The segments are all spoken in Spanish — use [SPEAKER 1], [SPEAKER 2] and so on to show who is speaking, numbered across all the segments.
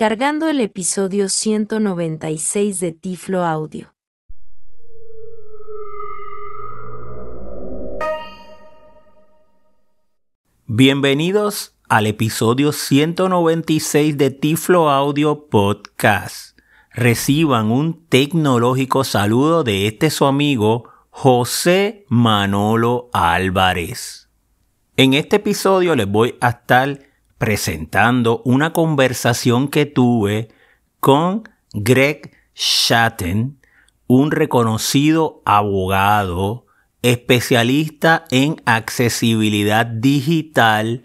[SPEAKER 1] Cargando el episodio 196 de Tiflo Audio.
[SPEAKER 2] Bienvenidos al episodio 196 de Tiflo Audio Podcast. Reciban un tecnológico saludo de este su amigo José Manolo Álvarez. En este episodio les voy a estar presentando una conversación que tuve con Greg Shatten, un reconocido abogado especialista en accesibilidad digital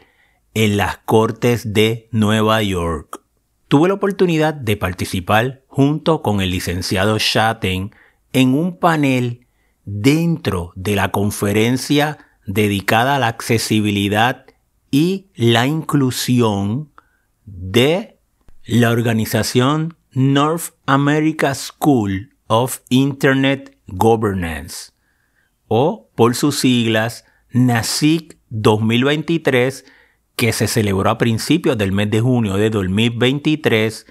[SPEAKER 2] en las Cortes de Nueva York. Tuve la oportunidad de participar junto con el licenciado Shatten en un panel dentro de la conferencia dedicada a la accesibilidad y la inclusión de la organización North America School of Internet Governance o por sus siglas NASIC 2023 que se celebró a principios del mes de junio de 2023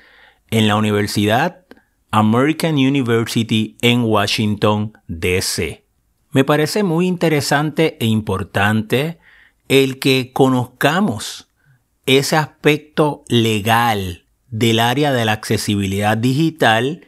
[SPEAKER 2] en la Universidad American University en Washington, D.C. Me parece muy interesante e importante el que conozcamos ese aspecto legal del área de la accesibilidad digital,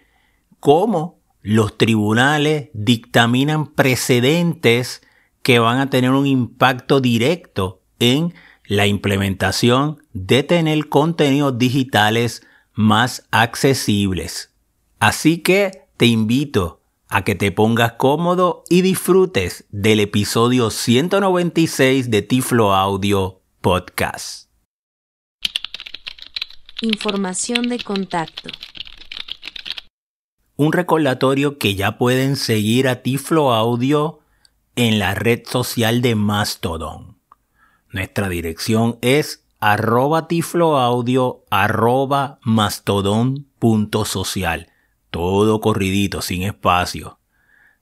[SPEAKER 2] cómo los tribunales dictaminan precedentes que van a tener un impacto directo en la implementación de tener contenidos digitales más accesibles. Así que te invito a que te pongas cómodo y disfrutes del episodio 196 de Tiflo Audio Podcast.
[SPEAKER 1] Información de contacto.
[SPEAKER 2] Un recordatorio que ya pueden seguir a Tiflo Audio en la red social de Mastodon. Nuestra dirección es arroba tifloaudio arroba mastodon.social todo corridito, sin espacio.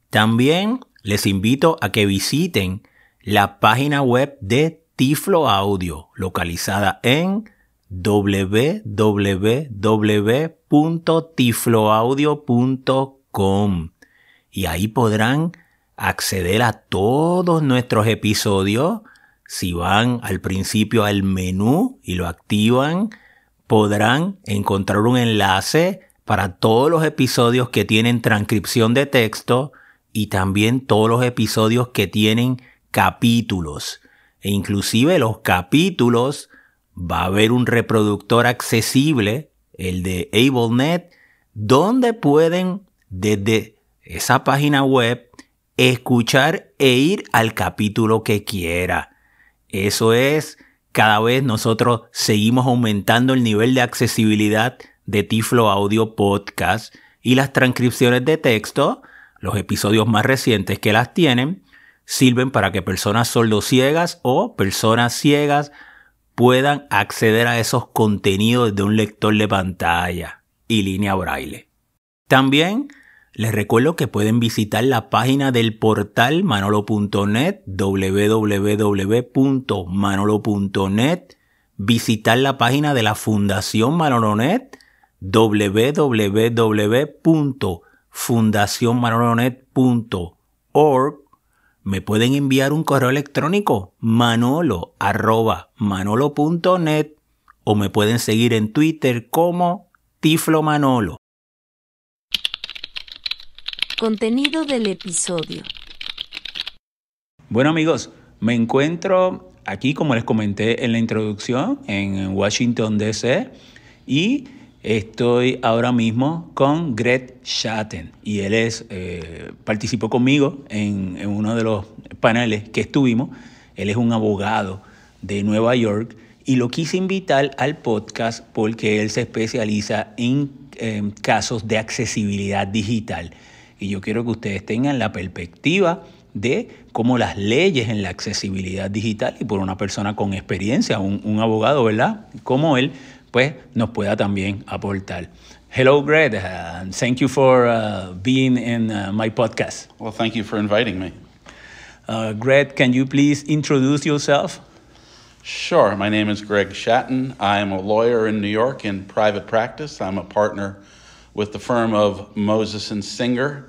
[SPEAKER 2] También les invito a que visiten la página web de Tiflo Audio, localizada en www.tifloaudio.com y ahí podrán acceder a todos nuestros episodios. Si van al principio al menú y lo activan, podrán encontrar un enlace para todos los episodios que tienen transcripción de texto y también todos los episodios que tienen capítulos. E inclusive los capítulos va a haber un reproductor accesible, el de AbleNet, donde pueden desde esa página web escuchar e ir al capítulo que quiera. Eso es, cada vez nosotros seguimos aumentando el nivel de accesibilidad de Tiflo Audio Podcast y las transcripciones de texto, los episodios más recientes que las tienen, sirven para que personas sordociegas o personas ciegas puedan acceder a esos contenidos de un lector de pantalla y línea braille. También les recuerdo que pueden visitar la página del portal manolo.net, www.manolo.net, visitar la página de la Fundación Manolonet, www.fundacionmanolonet.org me pueden enviar un correo electrónico manolo manolo.net o me pueden seguir en Twitter como Tiflo Manolo.
[SPEAKER 1] Contenido del episodio.
[SPEAKER 2] Bueno amigos, me encuentro aquí como les comenté en la introducción en Washington DC y Estoy ahora mismo con Greg Shatten y él es, eh, participó conmigo en, uno de los paneles que estuvimos. Él es un abogado de Nueva York y lo quise invitar al podcast porque él se especializa en, en casos de accesibilidad digital. Y yo quiero que ustedes tengan la perspectiva de cómo las leyes en la accesibilidad digital y por una persona con experiencia, un, un abogado, ¿verdad? Como él pues nos pueda también aportar. Hello, Greg, and thank you for uh, being in uh, my podcast.
[SPEAKER 3] Well, thank you for inviting me.
[SPEAKER 2] Uh, Greg, can you please introduce yourself?
[SPEAKER 3] Sure. My name is Greg Shatton. I am a lawyer in New York in private practice. I'm a partner with the firm of Moses and Singer,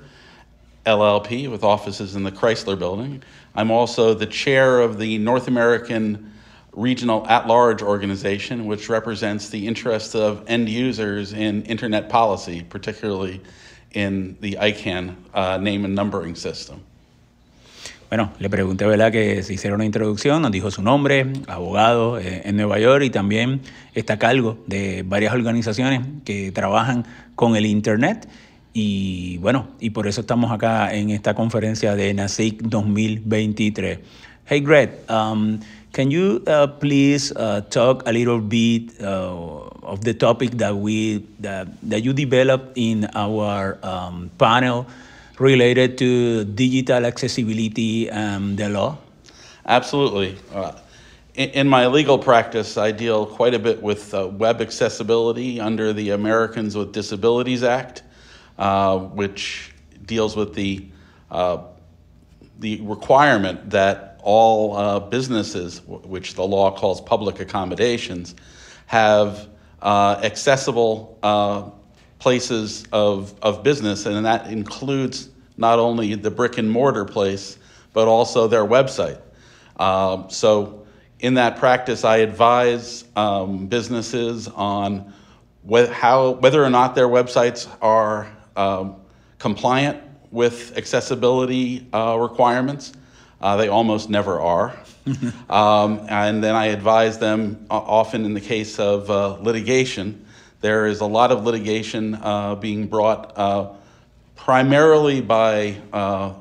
[SPEAKER 3] LLP, with offices in the Chrysler Building. I'm also the chair of the North American Regional At Large Organization, which represents the interests of end users in internet policy, particularly in the ICANN uh, name and numbering system.
[SPEAKER 2] Bueno, le pregunté, ¿verdad?, que se hiciera una introducción, nos dijo su nombre, abogado eh, en Nueva York y también está a cargo de varias organizaciones que trabajan con el Internet. Y bueno, y por eso estamos acá en esta conferencia de NASIC 2023. Hey, Greg, um, can you uh, please uh, talk a little bit uh, of the topic that we that, that you developed in our um, panel? related to digital accessibility and the law?
[SPEAKER 3] Absolutely. Uh, in, in, my legal practice, I deal quite a bit with uh, web accessibility under the Americans with Disabilities Act, which deals with the the requirement that all uh, businesses, which the law calls public accommodations, have uh, accessible places of, of business, and that includes not only the brick and mortar place, but also their website. Um, so, in that practice, I advise um, businesses on wh- how, whether or not their websites are um, compliant with accessibility uh, requirements. Uh, they almost never are. um, and then I advise them, uh, often in the case of uh, litigation, there is a lot of litigation uh, being brought uh, primarily by uh,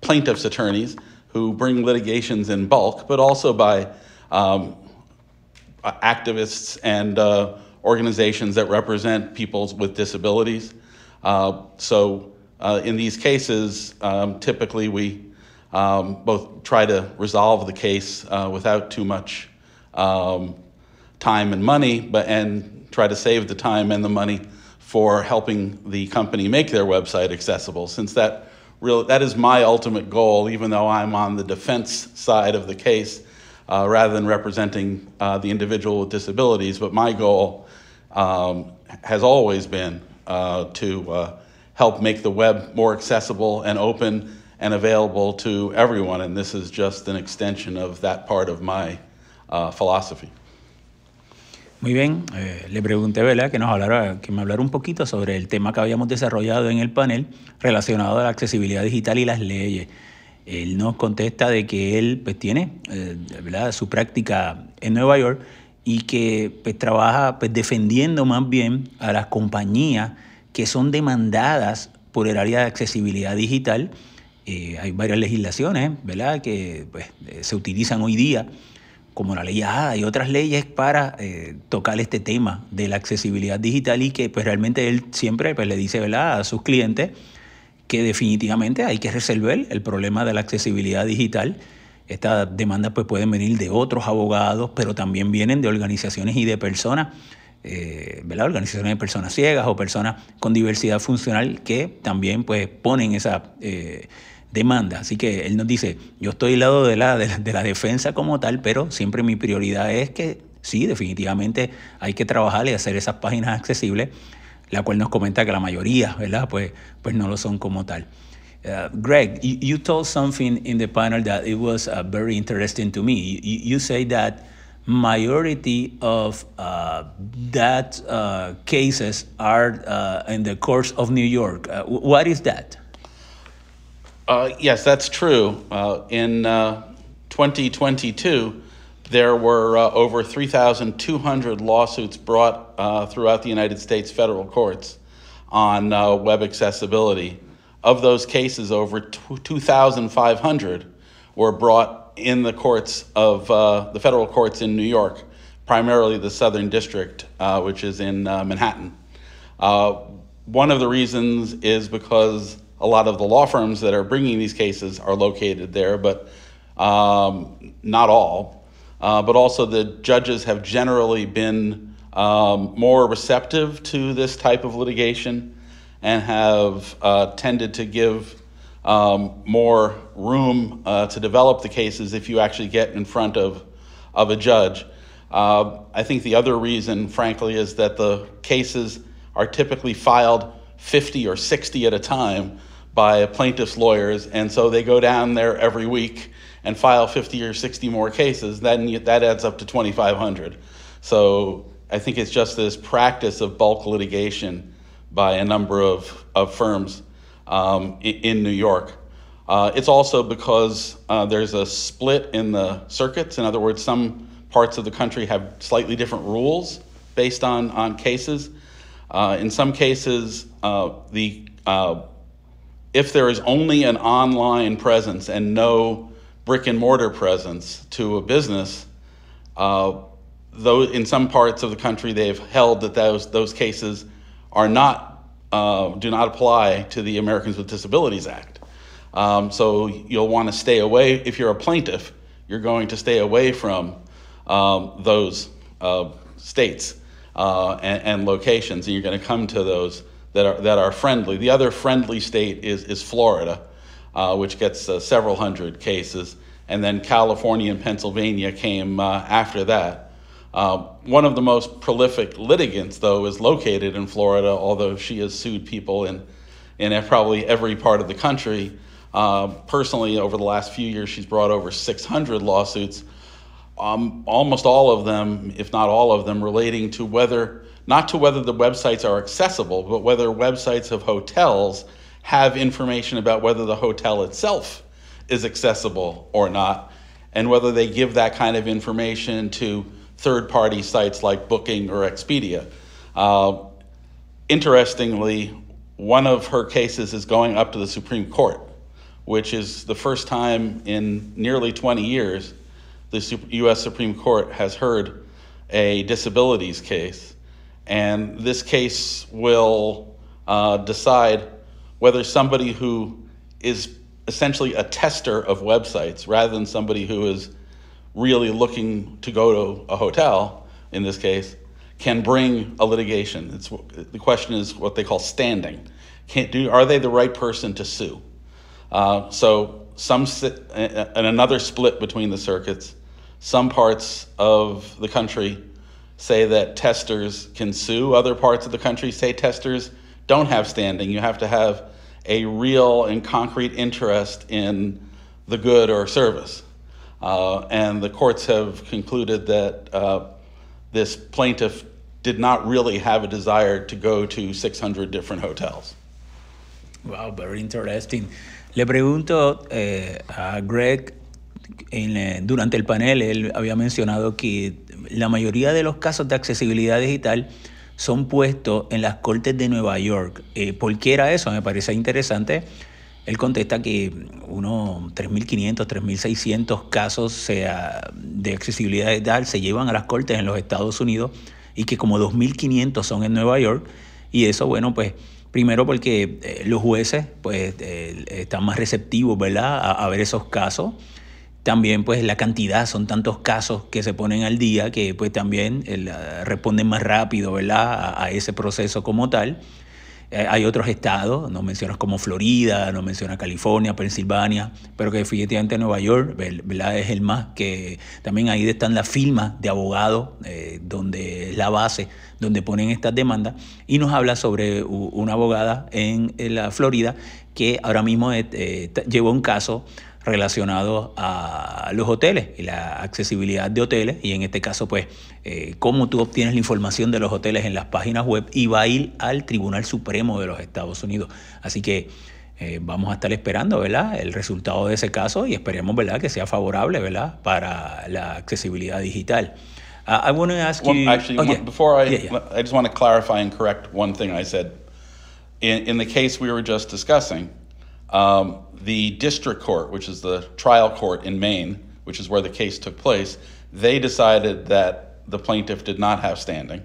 [SPEAKER 3] plaintiffs' attorneys who bring litigations in bulk, but also by um, activists and uh, organizations that represent people with disabilities. Uh, so, uh, in these cases, um, typically we um, both try to resolve the case without too much um, time and money, but and try to save the time and the money for helping the company make their website accessible, since that really that is my ultimate goal, even though I'm on the defense side of the case uh, rather than representing uh, the individual with disabilities. But my goal um, has always been uh, to uh, help make the web more accessible and open and available to everyone, and this is just an extension of that part of my uh, philosophy.
[SPEAKER 2] Muy bien, eh, le pregunté, ¿verdad?, que nos hablara, que me hablara un poquito sobre el tema que habíamos desarrollado en el panel relacionado a la accesibilidad digital y las leyes. Él nos contesta de que él pues, tiene eh, ¿verdad? su práctica en Nueva York y que pues, trabaja pues, defendiendo más bien a las compañías que son demandadas por el área de accesibilidad digital. Eh, hay varias legislaciones ¿verdad? que pues, se utilizan hoy día como la ley A y otras leyes para eh, tocar este tema de la accesibilidad digital y que pues realmente él siempre pues, le dice ¿verdad? a sus clientes que definitivamente hay que resolver el problema de la accesibilidad digital. Estas demandas pues, pueden venir de otros abogados, pero también vienen de organizaciones y de personas, eh, ¿verdad? organizaciones de personas ciegas o personas con diversidad funcional que también pues, ponen esa... Eh, demanda. Así que él nos dice, yo estoy al lado de la, de, defensa como tal, pero siempre mi prioridad es que sí, definitivamente hay que trabajar y hacer esas páginas accesibles, la cual nos comenta que la mayoría, ¿verdad? Pues, pues no lo son como tal. Uh, Greg, you, told something in the panel that it was uh, very interesting to me. You, you say that majority of uh, that uh, cases are uh, in the courts of New York. Uh, what is that?
[SPEAKER 3] Uh, yes, that's true. Uh, in uh, 2022, there were uh, over 3,200 lawsuits brought uh, throughout the United States federal courts on web accessibility. Of those cases, over 2,500 were brought in the courts of the federal courts in New York, primarily the Southern District, which is in Manhattan. one of the reasons is because a lot of the law firms that are bringing these cases are located there, but um, not all. Uh, but also, the judges have generally been um, more receptive to this type of litigation and have uh, tended to give um, more room uh, to develop the cases if you actually get in front of of a judge. Uh, I think the other reason, frankly, is that the cases are typically filed 50 or 60 at a time by plaintiff's lawyers, and so they go down there every week and file 50 or 60 more cases. Then that adds up to 2,500. So I think it's just this practice of bulk litigation by a number of, of firms um, in, New York. Uh, it's also because uh, there's a split in the circuits. In other words, some parts of the country have slightly different rules based on, on cases. Uh, in some cases, uh, the uh, if there is only an online presence and no brick and mortar presence to a business, uh, though in some parts of the country they've held that those those cases are not uh, do not apply to the Americans with Disabilities Act. Um, so you'll want to stay away if you're a plaintiff. You're going to stay away from um, those uh, states uh, and, and, locations, and you're going to come to those that are that are friendly. The other friendly state is is Florida, uh, which gets uh, several hundred cases, and then California and Pennsylvania came uh, after that. Uh, one of the most prolific litigants, though, is located in Florida, although she has sued people in, in probably every part of the country. Uh, personally, over the last few years, she's brought over 600 lawsuits, um, almost all of them, if not all of them, relating to whether, not to whether the websites are accessible, but whether websites of hotels have information about whether the hotel itself is accessible or not, and whether they give that kind of information to third party sites like Booking or Expedia. Uh, interestingly, one of her cases is going up to the Supreme Court, which is the first time in nearly 20 years the U.S. Supreme Court has heard a disabilities case. And this case will uh, decide whether somebody who is essentially a tester of websites rather than somebody who is really looking to go to a hotel, in this case, can bring a litigation. It's, the question is what they call standing. Can't do, are they the right person to sue? Uh, so some and another split between the circuits. Some parts of the country say that testers can sue. Other parts of the country say testers don't have standing. You have to have a real and concrete interest in the good or service. Uh, and the courts have concluded that uh, this plaintiff did not really have a desire to go to 600 different hotels.
[SPEAKER 2] Wow, very interesting. Le pregunto eh, a Greg, eh, durante el panel, él había mencionado que la mayoría de los casos de accesibilidad digital son puestos en las cortes de Nueva York. Eh, ¿Por qué era eso? Me parece interesante él contesta que unos 3.500, 3.600 casos de accesibilidad digital se llevan a las cortes en los Estados Unidos y que como 2.500 son en Nueva York. Y eso, bueno, pues primero porque eh, los jueces pues eh, están más receptivos, ¿verdad?, a, ver esos casos. También pues la cantidad, son tantos casos que se ponen al día que pues también eh, responden más rápido, ¿verdad?, a ese proceso como tal. Eh, hay otros estados, no mencionas como Florida, no mencionas California, Pensilvania, pero que definitivamente Nueva York ¿verdad? es el más que también ahí están las firmas de abogados, eh, donde es la base, donde ponen estas demandas, y nos habla sobre una abogada en, la Florida que ahora mismo eh, llevó un caso relacionado a los hoteles y la accesibilidad de hoteles y en este caso pues eh, cómo tú obtienes la información de los hoteles en las páginas web y va a ir al Tribunal Supremo de los Estados Unidos. Así que eh, vamos a estar esperando ¿verdad? el resultado de ese caso y esperemos ¿verdad? que sea favorable ¿verdad? para la accesibilidad digital. Uh, I want to ask
[SPEAKER 3] you. actually, oh, yeah. before I, yeah, yeah. I just want to clarify and correct one thing I said. In, in the case we were just discussing, um, the district court, which is the trial court in Maine, which is where the case took place, they decided that the plaintiff did not have standing.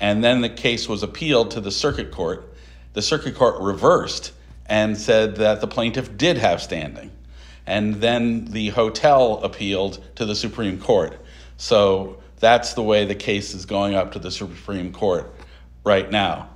[SPEAKER 3] And then the case was appealed to the circuit court. The circuit court reversed and said that the plaintiff did have standing. And then the hotel appealed to the Supreme Court. So that's the way the case is going up to the Supreme Court right now.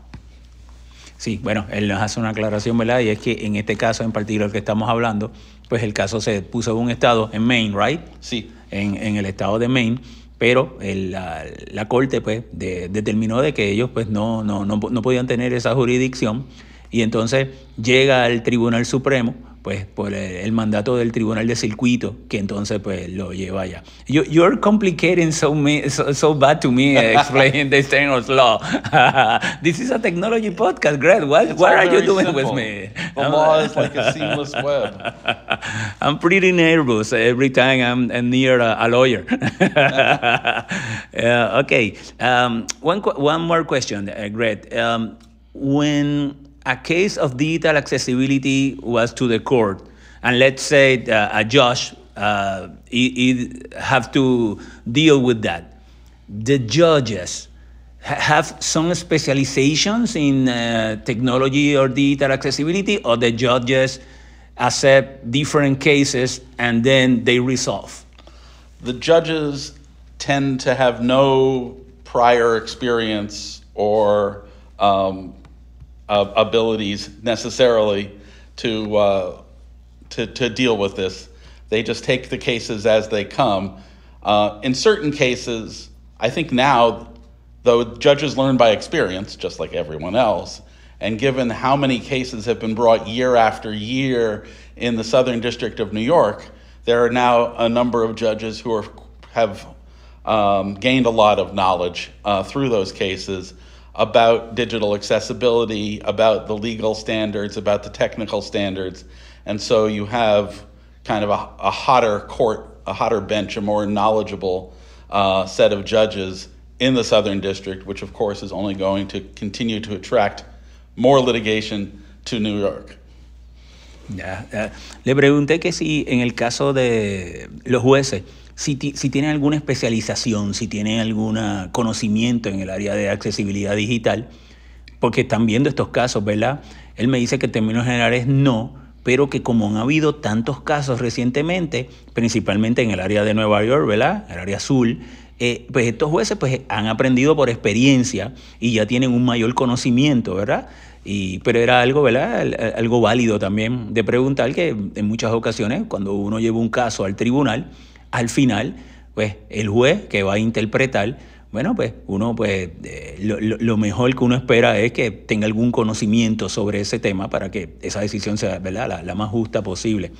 [SPEAKER 2] Sí, bueno, él nos hace una aclaración, ¿verdad? Y es que en este caso en particular que estamos hablando, pues el caso se puso en un estado, en Maine, ¿right?
[SPEAKER 3] Sí.
[SPEAKER 2] En, en el estado de Maine, pero el, la, la, corte pues de, determinó de que ellos pues no, no, no, no podían tener esa jurisdicción y entonces llega al Tribunal Supremo pues por el mandato del tribunal de circuito que entonces pues lo lleva allá. You, you're complicating so, me, so, so bad to me explaining the Stenos law. this is a technology podcast, Greg. What, what are you doing
[SPEAKER 3] simple.
[SPEAKER 2] with me?
[SPEAKER 3] The law is like a seamless web.
[SPEAKER 2] I'm pretty nervous every time I'm, I'm near a, a lawyer. uh, okay, um, one, one more question, uh, Greg. Um, when a case of digital accessibility was to the court, and let's say uh, a judge uh, he, have to deal with that, the judges have some specializations in uh, technology or digital accessibility, or the judges accept different cases and then they resolve?
[SPEAKER 3] The judges tend to have no prior experience or um, uh, abilities necessarily to, uh, to, to deal with this. They just take the cases as they come. Uh, in certain cases, I think now, though judges learn by experience, just like everyone else, and given how many cases have been brought year after year in the Southern District of New York, there are now a number of judges who are, have um, gained a lot of knowledge uh, through those cases about digital accessibility, about the legal standards, about the technical standards. And so you have kind of a, a hotter court, a hotter bench, a more knowledgeable uh, set of judges in the Southern District, which of course is only going to continue to attract more litigation to New York.
[SPEAKER 2] Ya. Le pregunté que si en el caso de los jueces, si, si, tienen alguna especialización, si tienen algún conocimiento en el área de accesibilidad digital, porque están viendo estos casos, ¿verdad? Él me dice que en términos generales no, pero que como han habido tantos casos recientemente, principalmente en el área de Nueva York, ¿verdad? El área azul, eh, pues estos jueces pues, han aprendido por experiencia y ya tienen un mayor conocimiento, ¿verdad? Y, pero era algo, ¿verdad? Algo válido también de preguntar que en muchas ocasiones, cuando uno lleva un caso al tribunal, al final, pues el juez que va a interpretar, bueno, pues uno, pues eh, lo, mejor que uno espera es que tenga algún conocimiento sobre ese tema para que esa decisión sea, la más justa posible.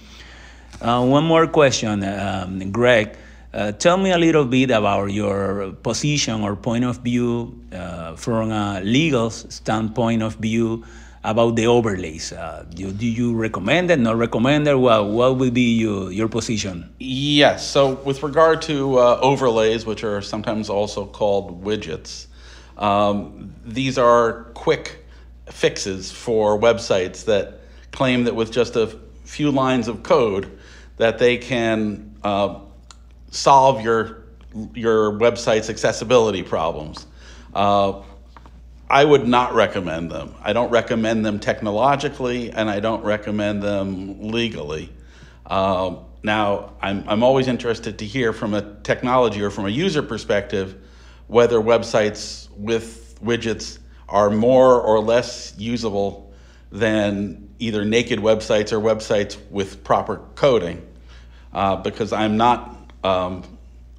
[SPEAKER 2] Uh, one more question, um, Greg. Uh, tell me a little bit about your position or point of view uh, from a legal standpoint of view about the overlays. Uh, do, do, you recommend it, not recommend it? Well, what would be your, your position?
[SPEAKER 3] Yes. So, with regard to uh, overlays, which are sometimes also called widgets, um, these are quick fixes for websites that claim that with just a few lines of code that they can uh, solve your your website's accessibility problems. I would not recommend them. I don't recommend them technologically, and I don't recommend them legally. Uh, now, I'm, I'm always interested to hear from a technology or from a user perspective whether websites with widgets are more or less usable than either naked websites or websites with proper coding. Uh, because I'm not um,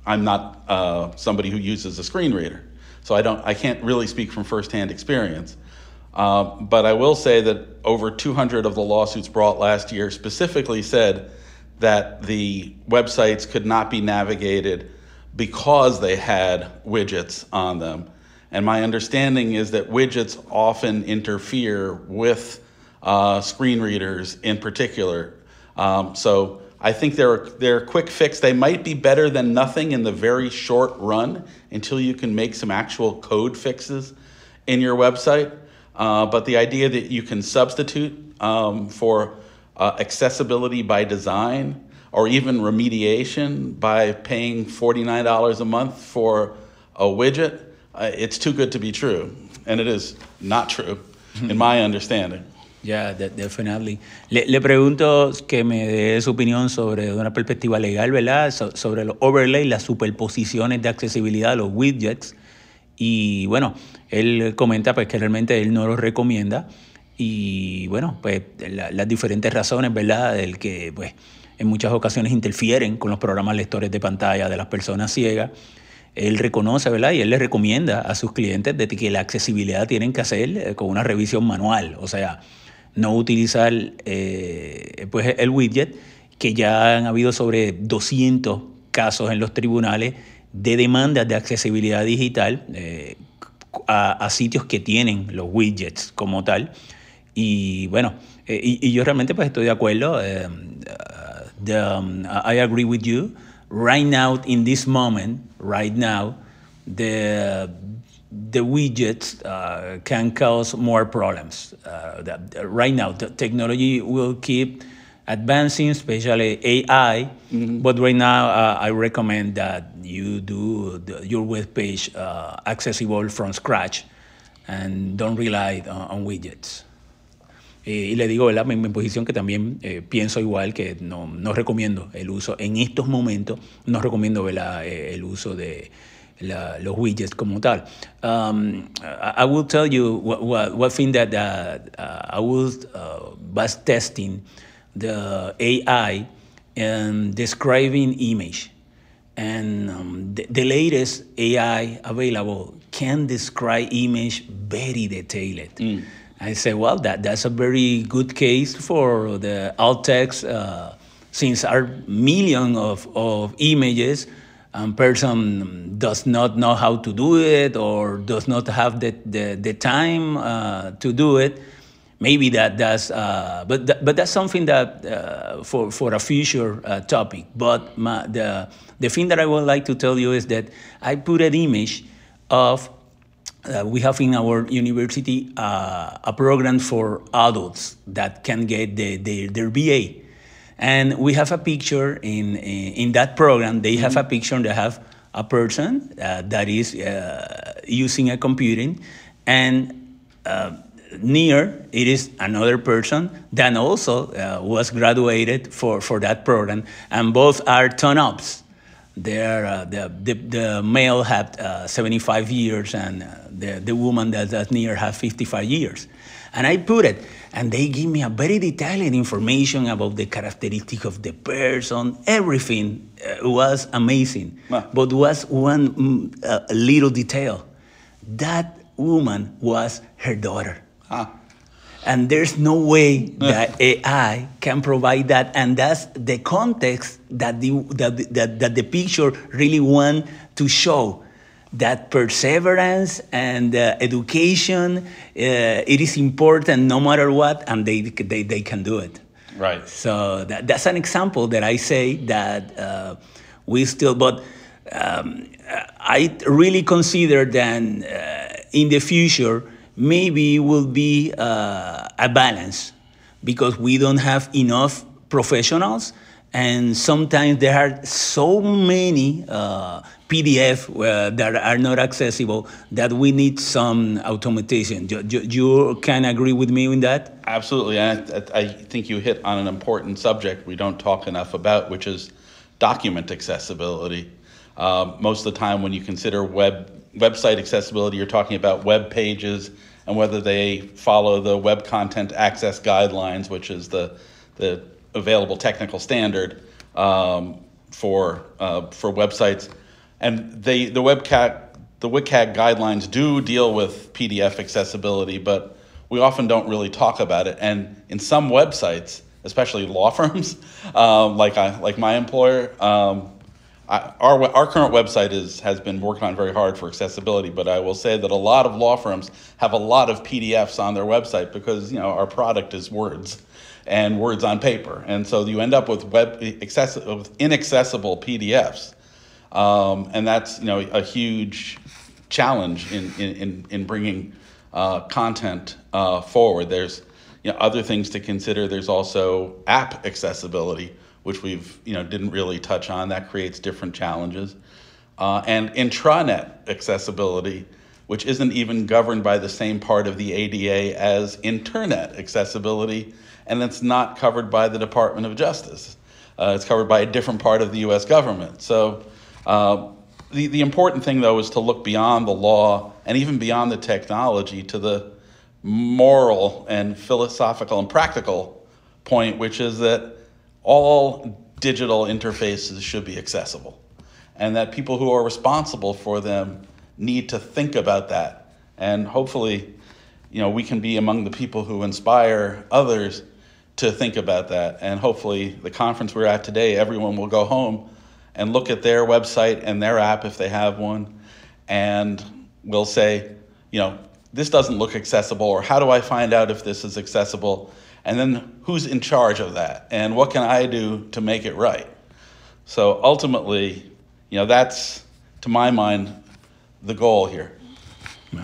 [SPEAKER 3] I'm not uh, somebody who uses a screen reader, so I don't I can't really speak from firsthand experience. Uh, but I will say that over 200 of the lawsuits brought last year specifically said that the websites could not be navigated because they had widgets on them. And my understanding is that widgets often interfere with uh, screen readers in particular. Um, so I think they're, they're a quick fix. They might be better than nothing in the very short run until you can make some actual code fixes in your website. Uh, but the idea that you can substitute um, for uh, accessibility by design or even remediation by paying $49 a month for a widget, uh, it's too good to be true. And it is not true, in my understanding.
[SPEAKER 2] Yeah, definitely. Le, le, pregunto que me dé su opinión sobre una perspectiva legal, ¿verdad? So, sobre los overlays, las superposiciones de accesibilidad, los widgets. Y bueno, él comenta pues que realmente él no los recomienda. y bueno, pues las diferentes razones, ¿verdad? Del que pues en muchas ocasiones interfieren con los programas lectores de pantalla de las personas ciegas. Él reconoce, ¿verdad? Y él le recomienda a sus clientes de que la accesibilidad tienen que hacer eh, con una revisión manual, o sea, no utilizar eh, pues el widget, que ya han habido sobre 200 casos en los tribunales de demandas de accesibilidad digital eh, a, sitios que tienen los widgets como tal. Y bueno, y, yo realmente pues estoy de acuerdo. um, I agree with you. Right now, in this moment, right now, the the widgets uh, can cause more problems. Uh, that, right now, the technology will keep advancing, especially AI. Mm-hmm. But right now, uh, I recommend that you do the, your web page uh, accessible from scratch and don't rely on, on widgets. Eh, y le digo, ¿verdad? Mi, mi posición que también eh, pienso igual, que no, no, recomiendo el uso, en estos momentos, no recomiendo ¿verdad? Eh, el uso de la, los widgets como tal. Um, I, I, will tell you what, what, what thing that uh, uh, I was, uh, was testing the AI and describing image. And um, the, the, latest AI available can describe image very detailed. Mm. I say, well, that, that's a very good case for the alt text, uh, since our million of, of images, and person does not know how to do it or does not have the, the, the time uh, to do it. Maybe that that's, uh, but th- but that's something that uh, for for a future uh, topic. But my, the the thing that I would like to tell you is that I put an image of uh, we have in our university uh, a program for adults that can get the, the, their BA. And we have a picture in, in that program, they have a mm-hmm. picture, they have a person uh, that is uh, using a computing, and uh, near it is another person that also uh, was graduated for, for that program, and both are turn ups. There, uh, the, the, the, male had uh, 75 years and uh, the, the woman that, that's near had 55 years. And I put it, and they give me a very detailed information about the characteristic of the person. Everything uh, was amazing. But was one mm, little detail. That woman was her daughter. Ah. And there's no way that AI can provide that. And that's the context that the, that, that, that the picture really want to show that perseverance and uh, education uh, it is important no matter what and they, they, they can do it.
[SPEAKER 3] Right.
[SPEAKER 2] So that, that's an example that i say that uh, we still but um, i really consider that uh, in the future maybe will be uh, a balance because we don't have enough professionals and sometimes there are so many uh, PDF uh, that are not accessible that we need some automation. You, you, you, can agree with me in that?
[SPEAKER 3] Absolutely. I, I think you hit on an important subject we don't talk enough about, which is document accessibility. Uh, most of the time, when you consider web website accessibility, you're talking about web pages and whether they follow the Web Content Access Guidelines, which is the, the available technical standard um, for, uh, for websites. And they, the, WebCat, the WCAG guidelines do deal with PDF accessibility, but we often don't really talk about it. And in some websites, especially law firms, um, like, I, like my employer, um, I, our, our current website is, has been working on very hard for accessibility, but I will say that a lot of law firms have a lot of PDFs on their website because you know our product is words and words on paper, and so you end up with web inaccessible PDFs, um, and that's you know a huge challenge in in, in bringing uh, content uh, forward. There's you know other things to consider. There's also app accessibility which we've you know didn't really touch on. That creates different challenges, uh, and intranet accessibility, which isn't even governed by the same part of the ADA as internet accessibility, and it's not covered by the Department of Justice. Uh, it's covered by a different part of the U.S. government. So. Uh, the, the important thing, though, is to look beyond the law and even beyond the technology to the moral and philosophical and practical point, which is that all digital interfaces should be accessible and that people who are responsible for them need to think about that. And hopefully, you know, we can be among the people who inspire others to think about that. And hopefully, the conference we're at today, everyone will go home and look at their website and their app if they have one, and will say, you know, this doesn't look accessible, or how do I find out if this is accessible? And then who's in charge of that? And what can I do to make it right? So ultimately, you know, that's, to my mind, the goal here.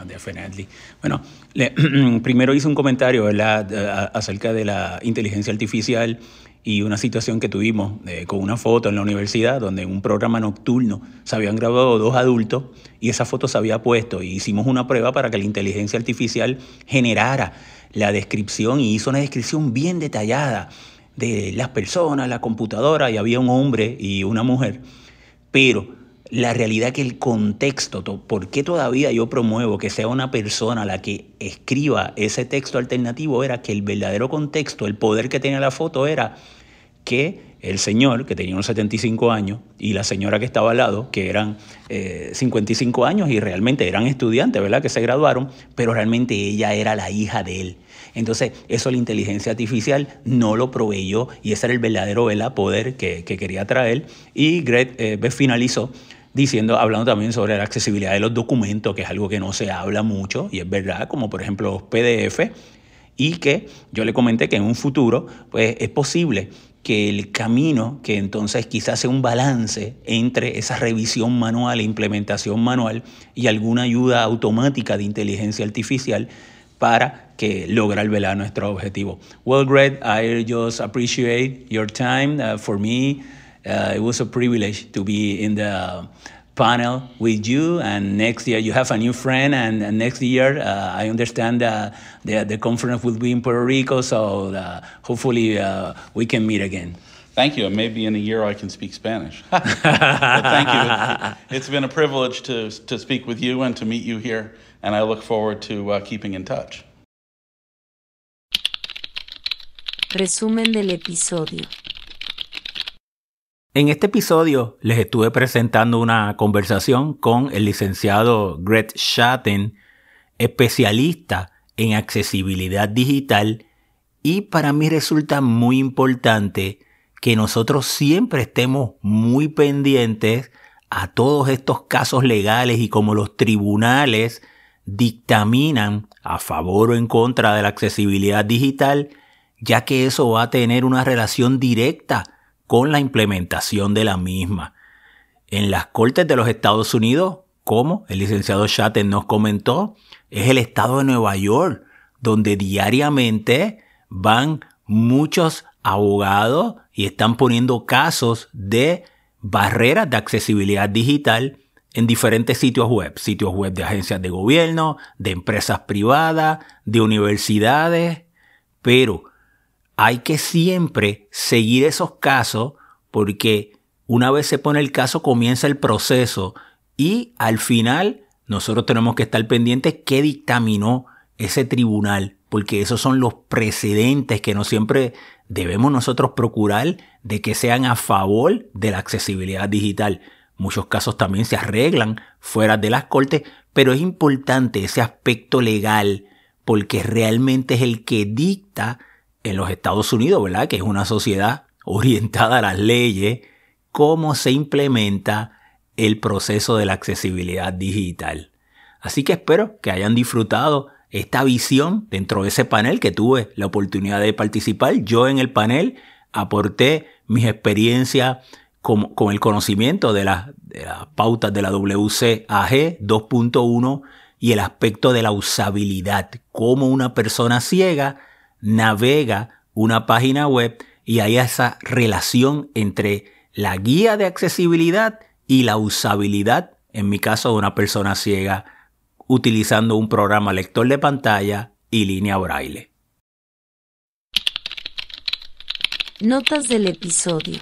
[SPEAKER 2] Definitely. Bueno, le, primero hice un comentario ¿verdad? acerca de la inteligencia artificial y una situación que tuvimos eh, con una foto en la universidad donde en un programa nocturno se habían grabado dos adultos y esa foto se había puesto y hicimos una prueba para que la inteligencia artificial generara la descripción y hizo una descripción bien detallada de las personas, la computadora y había un hombre y una mujer, pero la realidad que el contexto, ¿por qué todavía yo promuevo que sea una persona la que escriba ese texto alternativo? Era que el verdadero contexto, el poder que tenía la foto era que el señor, que tenía unos 75 años, y la señora que estaba al lado, que eran 55 eh, años y realmente eran estudiantes, ¿verdad? Que se graduaron, pero realmente ella era la hija de él. Entonces, eso la inteligencia artificial no lo proveyó y ese era el verdadero poder que, quería traer. Y Greg eh, finalizó diciendo, hablando también sobre la accesibilidad de los documentos, que es algo que no se habla mucho, y es verdad, como por ejemplo los PDF, y que yo le comenté que en un futuro pues, es posible que el camino, que entonces quizás sea un balance entre esa revisión manual e implementación manual y alguna ayuda automática de inteligencia artificial para que lograr velar nuestro objetivo. Well, Greg, I just appreciate your time. Uh, for me, uh, it was a privilege to be in the panel with you. And next year, you have a new friend. And, and next year, uh, I understand uh, the, the conference will be in Puerto Rico. So uh, hopefully, uh, we can meet again.
[SPEAKER 3] Thank you. And maybe in a year I can speak Spanish. thank you. It's been a privilege to, to speak with you and to meet you here. And I look forward to uh, keeping in touch.
[SPEAKER 1] Resumen del episodio.
[SPEAKER 2] En este episodio les estuve presentando una conversación con el licenciado Greg Shatten, especialista en accesibilidad digital, y para mí resulta muy importante que nosotros siempre estemos muy pendientes a todos estos casos legales y como los tribunales dictaminan a favor o en contra de la accesibilidad digital, ya que eso va a tener una relación directa con la implementación de la misma. En las Cortes de los Estados Unidos, como el licenciado Shatten nos comentó, es el estado de Nueva York, donde diariamente van muchos abogados y están poniendo casos de barreras de accesibilidad digital en diferentes sitios web, sitios web de agencias de gobierno, de empresas privadas, de universidades, pero hay que siempre seguir esos casos porque una vez se pone el caso comienza el proceso y al final nosotros tenemos que estar pendientes qué dictaminó ese tribunal, porque esos son los precedentes que no siempre debemos nosotros procurar de que sean a favor de la accesibilidad digital. Muchos casos también se arreglan fuera de las cortes, pero es importante ese aspecto legal porque realmente es el que dicta en los Estados Unidos, ¿verdad? Que es una sociedad orientada a las leyes, cómo se implementa el proceso de la accesibilidad digital. Así que espero que hayan disfrutado esta visión dentro de ese panel que tuve la oportunidad de participar. Yo en el panel aporté mis experiencias con, el conocimiento de, las pautas de la WCAG 2.1 y el aspecto de la usabilidad, cómo una persona ciega navega una página web y hay esa relación entre la guía de accesibilidad y la usabilidad, en mi caso de una persona ciega, utilizando un programa lector de pantalla y línea braille.
[SPEAKER 1] Notas del episodio.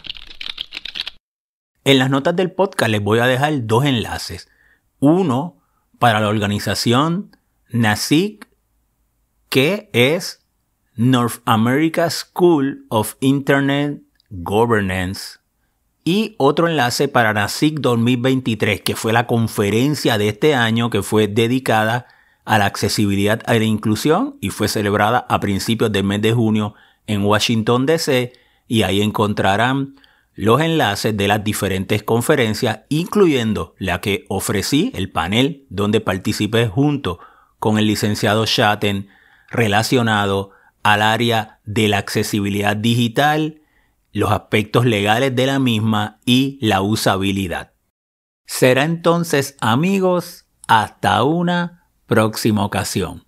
[SPEAKER 2] En las notas del podcast les voy a dejar dos enlaces. Uno para la organización NASIC que es North America School of Internet Governance y otro enlace para NASIC 2023, que fue la conferencia de este año que fue dedicada a la accesibilidad y la inclusión y fue celebrada a principios del mes de junio en Washington, D.C. y ahí encontrarán los enlaces de las diferentes conferencias, incluyendo la que ofrecí, el panel donde participé junto con el licenciado Shatten relacionado al área de la accesibilidad digital, los aspectos legales de la misma y la usabilidad. Será entonces amigos hasta una próxima ocasión.